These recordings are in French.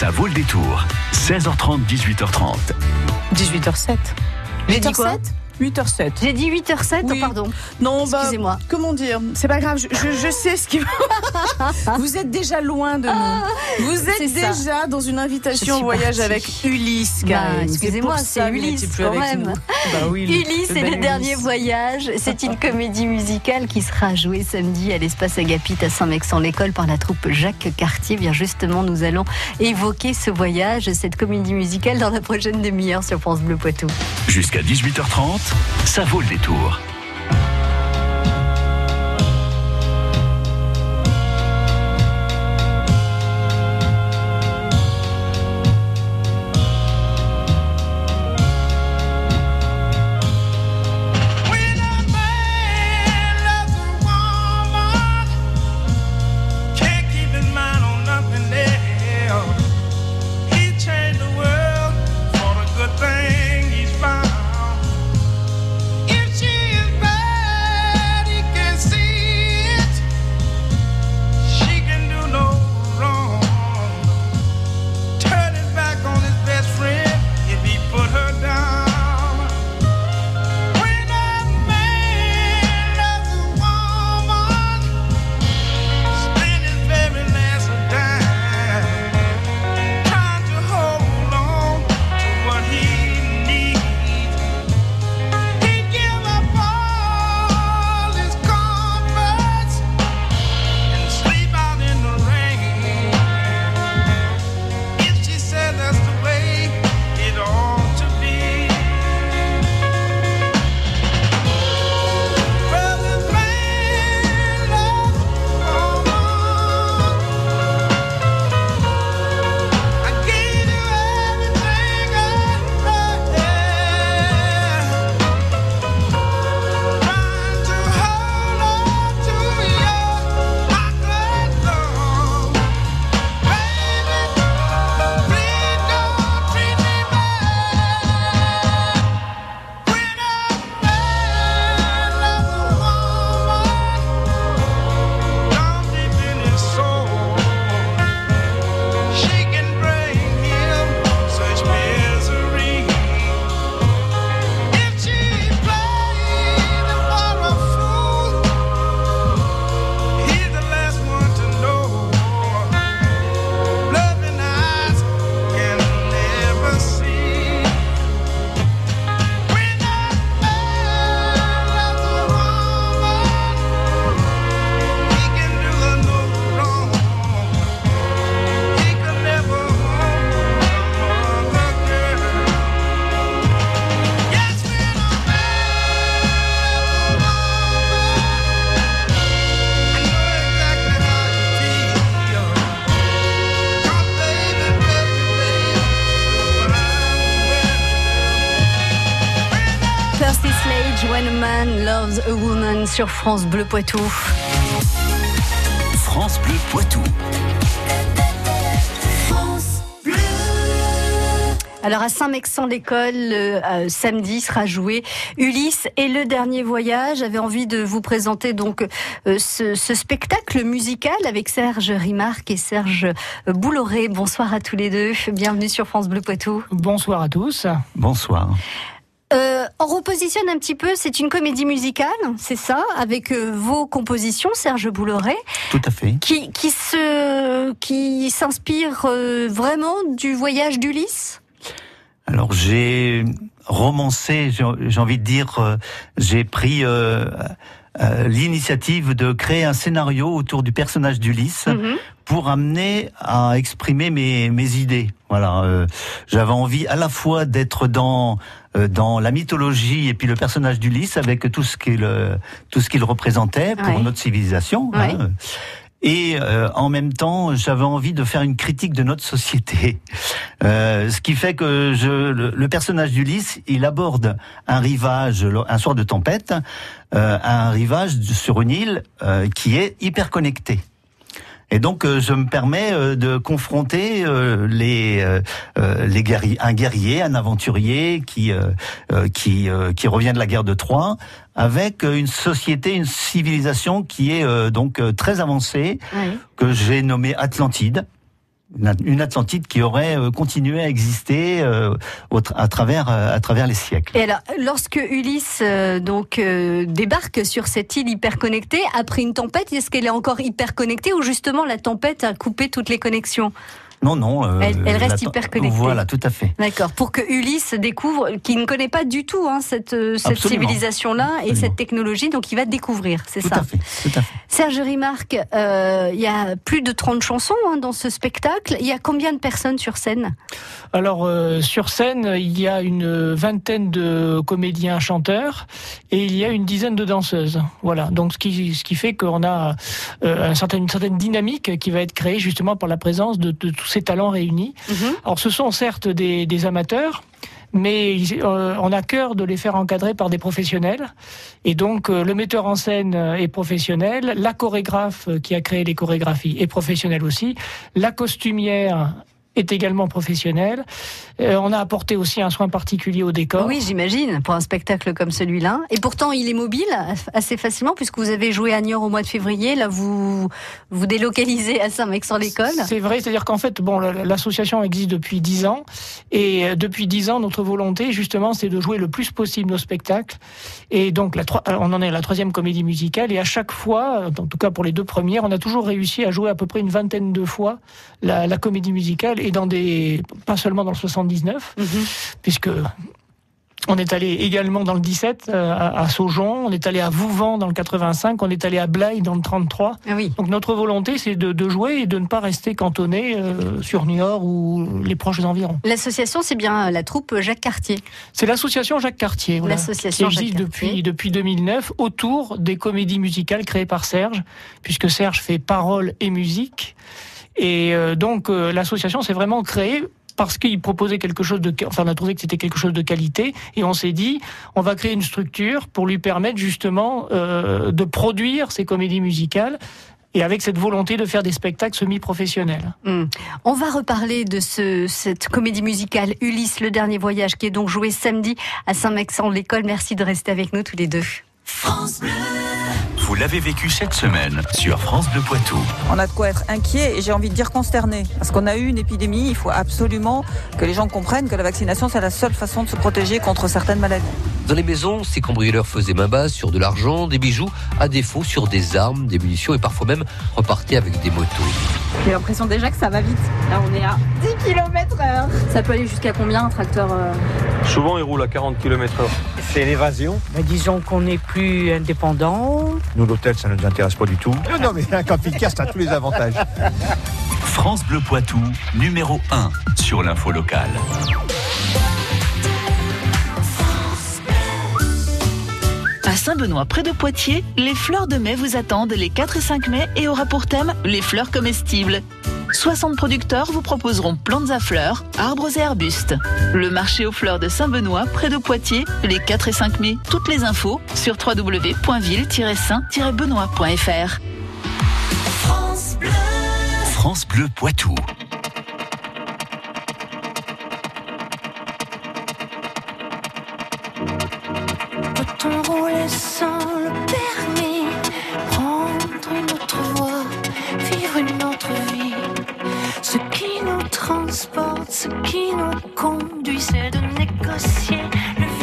Ça vaut le détour. 16h30, 18h30. 18h07. J'ai dit quoi 8h07. J'ai dit 8h07, Oui. oh, pardon. Non, bah, Excusez-moi. comment dire? C'est pas grave, je, je- je sais ce qui. Vous êtes déjà loin de nous. Vous c'est êtes ça. déjà dans une invitation au voyage partie. avec Ulysse. Bah, excusez-moi, c'est vous Ulysse, quand même. Bah oui, Ulysse le et le dernier voyage, c'est une comédie musicale qui sera jouée samedi à l'espace Agapit à Saint-Mexan-l'École par la troupe Jacques Cartier. Bien justement, nous allons évoquer ce voyage, cette comédie musicale dans la prochaine demi-heure sur France Bleu Poitou. Jusqu'à 18h30, ça vaut le détour. A Woman sur France Bleu Poitou. France Bleu Poitou. Alors à Saint-Mexan-l'École, euh, euh, samedi sera joué Ulysse et le dernier voyage. J'avais envie de vous présenter donc euh, ce, ce spectacle musical avec Serge Rimarc et Serge Bouloré. Bonsoir à tous les deux. Bienvenue sur France Bleu Poitou. Bonsoir à tous. Bonsoir. Euh, on repositionne un petit peu. C'est une comédie musicale, c'est ça, avec euh, vos compositions, Serge Bouloré, Tout à fait. qui qui se qui s'inspire euh, vraiment du voyage d'Ulysse? Alors j'ai romancé, j'ai envie de dire, j'ai pris euh, euh, l'initiative de créer un scénario autour du personnage d'Ulysse Mhm. Pour amener à exprimer mes, mes idées. Voilà, euh, j'avais envie à la fois d'être dans euh, dans la mythologie et puis le personnage d'Ulysse avec tout ce qu'il euh, tout ce qu'il représentait pour Ouais. notre civilisation. Ouais. hein. Et euh, en même temps, j'avais envie de faire une critique de notre société. Euh, ce qui fait que je, le, le personnage d'Ulysse, il aborde un rivage, un soir de tempête, euh, un rivage sur une île euh, qui est hyper connecté. Et donc, euh, je me permets euh, de confronter euh, les, les guerriers, un guerrier, un aventurier qui qui euh, qui revient de la guerre de Troie, avec une société, une civilisation qui est euh, donc euh, très avancée, que j'ai nommée Atlantide. Une- Atlantide qui aurait euh, continué à exister euh, euh, à travers les siècles. Et alors, lorsque Ulysse donc débarque sur cette île hyper connectée après une tempête, est-ce qu'elle est encore hyper connectée ou justement la tempête a coupé toutes les connexions? Non, non. euh, Elle- elle reste hyper connectée. Voilà, tout à fait. D'accord. Pour que Ulysse découvre, qu'il ne connaît pas du tout hein, cette, euh, cette civilisation-là et cette technologie, donc il va découvrir, c'est Tout ça. à fait. Tout à fait. Serge Rimarque, euh, il y a plus de 30 chansons hein, dans ce spectacle. Il y a combien de personnes sur scène? Alors euh, sur scène, il y a une vingtaine de comédiens chanteurs et il y a une dizaine de danseuses. Voilà. Donc ce qui ce qui fait qu'on a euh, un certain, une certaine dynamique qui va être créée justement par la présence de, de tous ces talents réunis. Alors ce sont certes des, des amateurs. Mais euh, on a cœur de les faire encadrer par des professionnels. Et donc euh, le metteur en scène est professionnel, la chorégraphe euh, qui a créé les chorégraphies est professionnelle aussi, la costumière est également professionnelle. Euh, on a apporté aussi un soin particulier au décor. Oui, j'imagine, pour un spectacle comme celui-là. Et pourtant, il est mobile assez facilement, puisque vous avez joué à Niort au mois de février. Là, vous vous délocalisez à Saint-Mexan-l'École. C'est vrai, c'est-à-dire qu'en fait, bon, l'association existe depuis dix ans, et euh, depuis dix ans, notre volonté, justement, c'est de jouer le plus possible nos spectacles. Et donc, la, on en est à la troisième comédie musicale, et à chaque fois, en tout cas pour les deux premières, on a toujours réussi à jouer à peu près une vingtaine de fois la, la comédie musicale, et dans des, pas seulement dans le 79, Mhm. puisque on est allé également dans le 17 euh, à, à Saujon, on est allé à Vouvant dans le 85, on est allé à Blaye dans le 33. Ah oui. Donc notre volonté, c'est de, de jouer et de ne pas rester cantonné euh, sur Niort ou les proches environs. L'association, c'est bien la troupe Jacques Cartier. C'est l'association Jacques Cartier, voilà, qui existe depuis, Cartier. depuis 2009 autour des comédies musicales créées par Serge, puisque Serge fait paroles et musique. Et euh, donc euh, l'association s'est vraiment créée parce qu'il proposait quelque chose de, enfin on a trouvé que c'était quelque chose de qualité et on s'est dit on va créer une structure pour lui permettre justement euh, de produire ces comédies musicales et avec cette volonté de faire des spectacles semi-professionnels. Hmm. On va reparler de ce, cette comédie musicale Ulysse, le dernier voyage, qui est donc joué samedi à Saint-Mexan-l'École. Merci de rester avec nous tous les deux. Vous l'avez vécu cette semaine sur France Bleu Poitou. On a de quoi être inquiet et j'ai envie de dire consterné. Parce qu'on a eu une épidémie, il faut absolument que les gens comprennent que la vaccination, c'est la seule façon de se protéger contre certaines maladies. Dans les maisons, ces cambrioleurs faisaient main basse sur de l'argent, des bijoux, à défaut sur des armes, des munitions et parfois même repartaient avec des motos. J'ai l'impression déjà que ça va vite. Là, on est à 10 km heure. Ça peut aller jusqu'à combien un tracteur euh Souvent, ils roulent à 40 km h C'est l'évasion. Ben, disons qu'on est plus indépendant. Nous, l'hôtel, ça ne nous intéresse pas du tout. Non, non, mais un camping-car, ça a tous les avantages. France Bleu Poitou, numéro 1 sur l'info locale. Saint-Benoît, près de Poitiers, les fleurs de mai vous attendent les 4 et 5 mai et aura pour thème les fleurs comestibles. 60 producteurs vous proposeront plantes à fleurs, arbres et arbustes. Le marché aux fleurs de Saint-Benoît, près de Poitiers, les 4 et 5 mai. Toutes les infos sur www.ville-saint-benoît.fr. France Bleu Poitou. Peut-on rouler sans le permis Prendre une autre voie, vivre une autre vie? Ce qui nous transporte, ce qui nous conduit, c'est de négocier le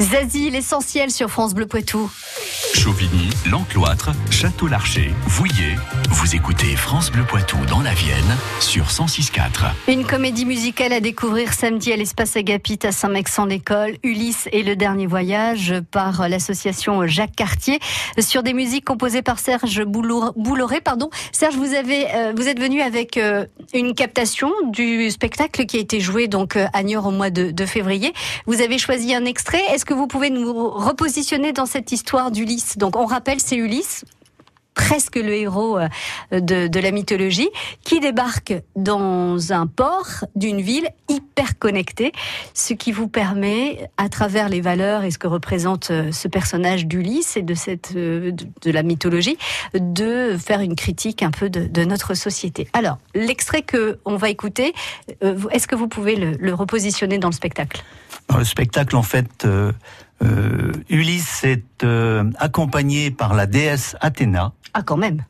Zazie, l'essentiel sur France Bleu Poitou. Chauvigny, L'Encloître, Château-Larcher, Vouillé. Vous écoutez France Bleu Poitou dans la Vienne sur 106.4. Une comédie musicale à découvrir samedi à l'espace Agapit à Saint-Maixent-l'École, Ulysse et le dernier voyage par l'association Jacques Cartier sur des musiques composées par Serge Boulor- Bouloré. Serge, vous avez, euh, vous êtes venu avec euh, une captation du spectacle qui a été joué donc euh, à Niort au mois de, de février. Vous avez choisi un extrait. Est-ce que vous pouvez nous repositionner dans cette histoire Donc, on rappelle, c'est Ulysse presque le héros euh, de, la mythologie, qui débarque dans un port d'une ville hyper connectée, ce qui vous permet, à travers les valeurs et ce que représente euh, ce personnage d'Ulysse et de cette euh, de, la mythologie, de faire une critique un peu de, notre société. Alors, l'extrait que on va écouter, est-ce que vous pouvez le, repositionner dans le spectacle? Dans le spectacle, en fait, Ulysse est euh, accompagné par la déesse Athéna. Ah, quand même.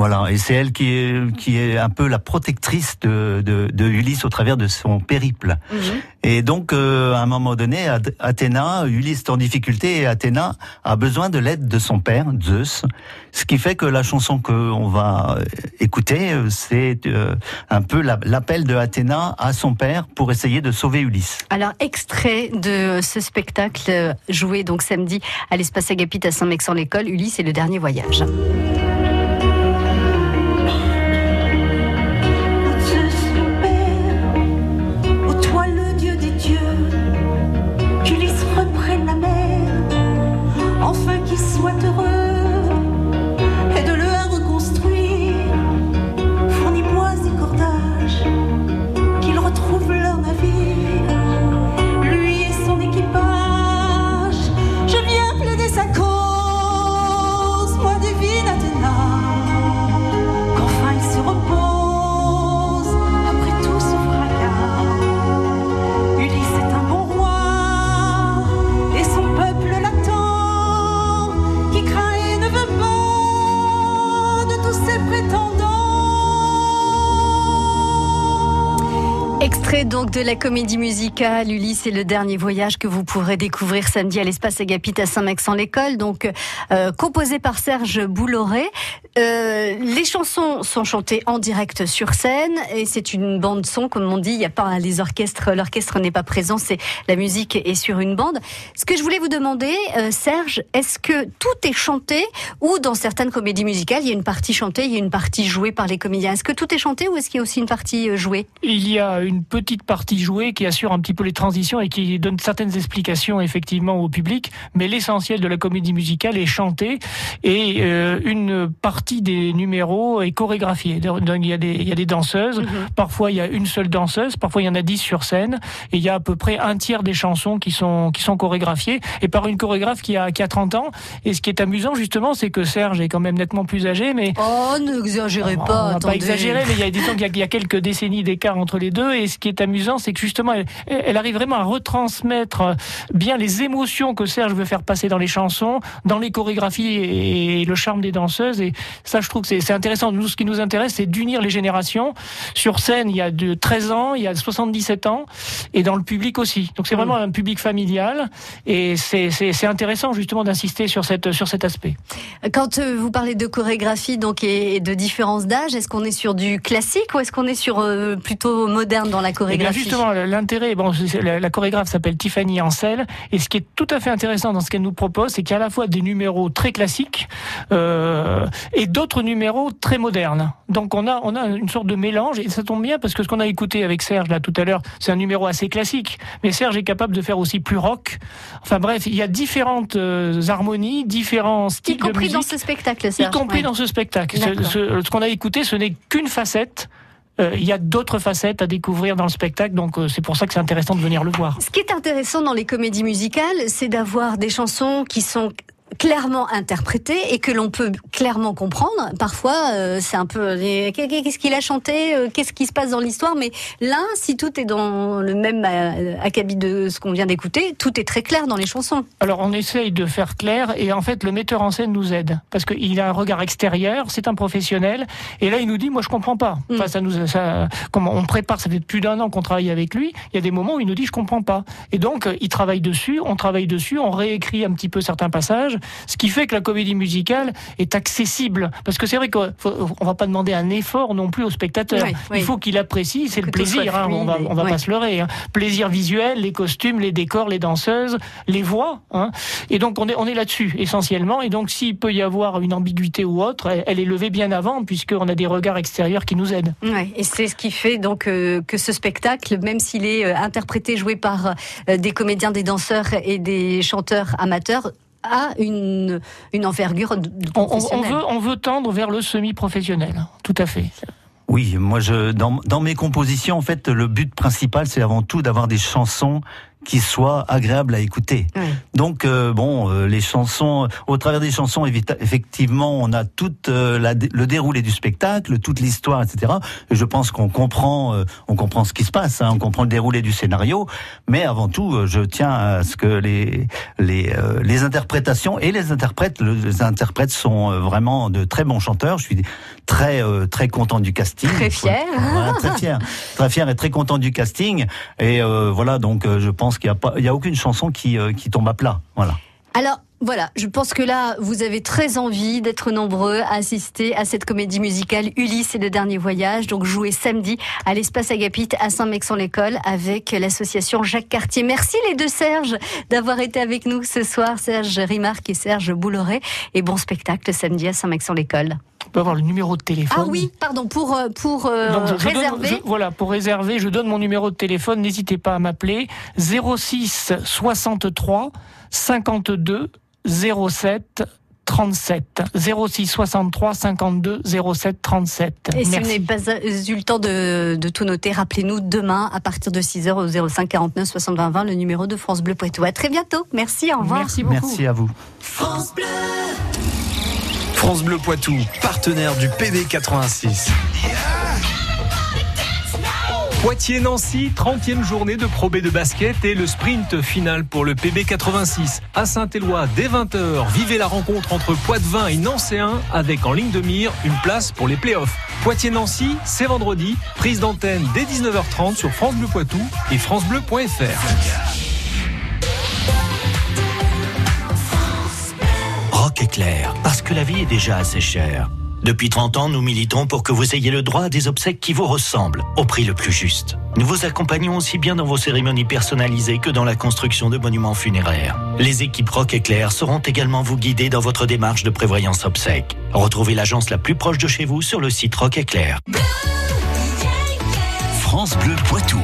Voilà, et c'est elle qui est, qui est un peu la protectrice de, de, de Ulysse au travers de son périple. Et donc, euh, à un moment donné, Ath- Athéna, Ulysse est en difficulté et Athéna a besoin de l'aide de son père, Zeus. Ce qui fait que la chanson qu'on va euh, écouter, euh, c'est euh, un peu la- l'appel de Athéna à son père pour essayer de sauver Ulysse. Alors, extrait de ce spectacle joué donc samedi à l'espace Agapit à Saint-Maixent-l'École, Ulysse et le dernier voyage. De la comédie musicale Ulysse et le dernier voyage que vous pourrez découvrir samedi à l'espace Agapit à Saint-Maixent-l'École, donc euh, composé par Serge Bouloré. Euh, les chansons sont chantées en direct sur scène et c'est une bande son, comme on dit. Il n'y a pas les orchestres, l'orchestre n'est pas présent, c'est la musique est sur une bande. Ce que je voulais vous demander, euh, Serge, est-ce que tout est chanté ou dans certaines comédies musicales il y a une partie chantée, il y a une partie jouée par les comédiens? Est-ce que tout est chanté ou est-ce qu'il y a aussi une partie jouée? Il y a une petite partie jouée qui assure un petit peu les transitions et qui donne certaines explications effectivement au public, mais l'essentiel de la comédie musicale est chanté et euh, une partie des numéros est chorégraphiée. Donc, Il y a des, il y a des danseuses, parfois il y a une seule danseuse, parfois il y en a dix sur scène. Et il y a à peu près un tiers des chansons qui sont, qui sont chorégraphiées. Et par une chorégraphe qui a, qui a 30 ans. Et ce qui est amusant justement, c'est que Serge est quand même nettement plus âgé, mais Oh, n'exagérez on pas, va pas exagérer, mais il y a, y a- il y a quelques décennies d'écart entre les deux. Et ce qui est amusant, c'est que justement, elle, elle arrive vraiment à retransmettre euh, bien les émotions que Serge veut faire passer dans les chansons, dans les chorégraphies et le charme des danseuses. Et ça, je trouve que c'est intéressant. Nous, ce qui nous intéresse, c'est d'unir les générations. Sur scène, il y a de 13 ans, il y a 77 ans, et dans le public aussi. Donc c'est vraiment un public familial. Et c'est intéressant justement d'insister sur, cette, sur cet aspect. Quand euh, vous parlez de chorégraphie donc et, de différence d'âge, est-ce qu'on est sur du classique ou est-ce qu'on est sur euh, plutôt moderne dans la chorégraphie? Justement, l'intérêt, bon, la, la chorégraphe s'appelle Tiffany Ansel, et ce qui est tout à fait intéressant dans ce qu'elle nous propose, c'est qu'il y a à la fois des numéros très classiques euh, et d'autres numéros très modernes. Donc on a on a une sorte de mélange, et ça tombe bien parce que ce qu'on a écouté avec Serge là tout à l'heure, c'est un numéro assez classique, mais Serge est capable de faire aussi plus rock. Enfin bref, il y a différentes euh, harmonies, différents styles Y compris de dans ce spectacle, y Serge. compris Ouais. dans ce spectacle. Ce, D'accord. ce- ce qu'on a écouté, ce n'est qu'une facette. Euh, Il y a d'autres facettes à découvrir dans le spectacle, donc euh, c'est pour ça que c'est intéressant de venir le voir. Ce qui est intéressant dans les comédies musicales, c'est d'avoir des chansons qui sont clairement interprété et que l'on peut clairement comprendre. Parfois, euh, c'est un peu les- qu'est-ce qu'il a chanté, euh, qu'est-ce qui se passe dans l'histoire? Mais là, si tout est dans le même euh, acabit de ce qu'on vient d'écouter, tout est très clair dans les chansons. Alors on essaye de faire clair et en fait le metteur en scène nous aide parce qu'il a un regard extérieur, c'est un professionnel et là il nous dit moi je comprends pas. Enfin ça nous ça comment on prépare ça fait plus d'un an qu'on travaille avec lui, il y a des moments où il nous dit je comprends pas et donc euh, il travaille dessus, on travaille dessus, on réécrit un petit peu certains passages, ce qui fait que la comédie musicale est accessible parce que c'est vrai qu'on on va pas demander un effort non plus au spectateur. Oui, oui. Il faut qu'il apprécie, c'est le plaisir, hein, on va on va ouais. pas se leurrer. hein. Plaisir visuel, les costumes, les décors, les danseuses, les voix. hein. Et donc on est, on est là-dessus essentiellement. Et donc s'il peut y avoir une ambiguïté ou autre, elle, elle est levée bien avant puisqu'on a des regards extérieurs qui nous aident. Ouais, et c'est ce qui fait donc euh, que ce spectacle, même s'il est euh, interprété, joué par euh, des comédiens, des danseurs et des chanteurs amateurs, a une, une envergure de, On, on- veut, on veut tendre vers le semi-professionnel. Tout à fait. Oui, moi, je, dans, dans mes compositions, en fait, le but principal, c'est avant tout d'avoir des chansons qui soient agréables à écouter. Donc, euh, bon, euh, les chansons, au travers des chansons, effectivement, on a tout euh, le déroulé du spectacle, toute l'histoire, etc. Et je pense qu'on comprend, euh, on comprend ce qui se passe, hein, on comprend le déroulé du scénario. Mais avant tout, euh, je tiens à ce que les les, euh, les interprétations et les interprètes, le- les interprètes sont vraiment de très bons chanteurs. Je suis très euh, très content du casting. Très fier. Voilà, très fier, très fier et très content du casting. Et euh, voilà, donc euh, je pense qu'il n'y a aucune chanson qui euh, qui tombe à plat. Voilà. Alors, voilà, je pense que là, vous avez très envie d'être nombreux à assister à cette comédie musicale Ulysse et le dernier voyage, donc joué samedi à l'espace Agapite à Saint-Mexan-l'École avec l'association Jacques Cartier. Merci les deux Serge d'avoir été avec nous ce soir, Serge Rimarc et Serge Bouleret. Et bon spectacle samedi à Saint-Mexan-l'École. On peut avoir le numéro de téléphone. Ah oui, pardon, pour, euh, pour euh, Donc, je- je donne- réserver. je- voilà, pour réserver, je donne mon numéro de téléphone. N'hésitez pas à m'appeler 06 63 52 07 37 06 63 52 07 37. Et si vous n'avez pas eu le temps de, de tout noter, rappelez-nous demain à partir de 6h au 05 49 60 20 20 le numéro de France Bleu Poitou. À très bientôt. Merci, au revoir. Merci Merci à vous. France Bleu. France Bleu Poitou, partenaire du PB86. Poitiers-Nancy, 30e journée de Pro B de basket et le sprint final pour le PB86. À Saint-Éloi, dès 20h, vivez la rencontre entre Poitvin et Nancéen avec en ligne de mire une place pour les playoffs. Poitiers-Nancy, c'est vendredi, prise d'antenne dès 19h30 sur France Bleu Poitou et francebleu.fr. Parce que la vie est déjà assez chère. Depuis 30 ans, nous militons pour que vous ayez le droit à des obsèques qui vous ressemblent, au prix le plus juste. Nous vous accompagnons aussi bien dans vos cérémonies personnalisées que dans la construction de monuments funéraires. Les équipes Rock Éclair sauront également vous guider dans votre démarche de prévoyance obsèques. Retrouvez l'agence la plus proche de chez vous sur le site Rock Éclair. France Bleu Poitou.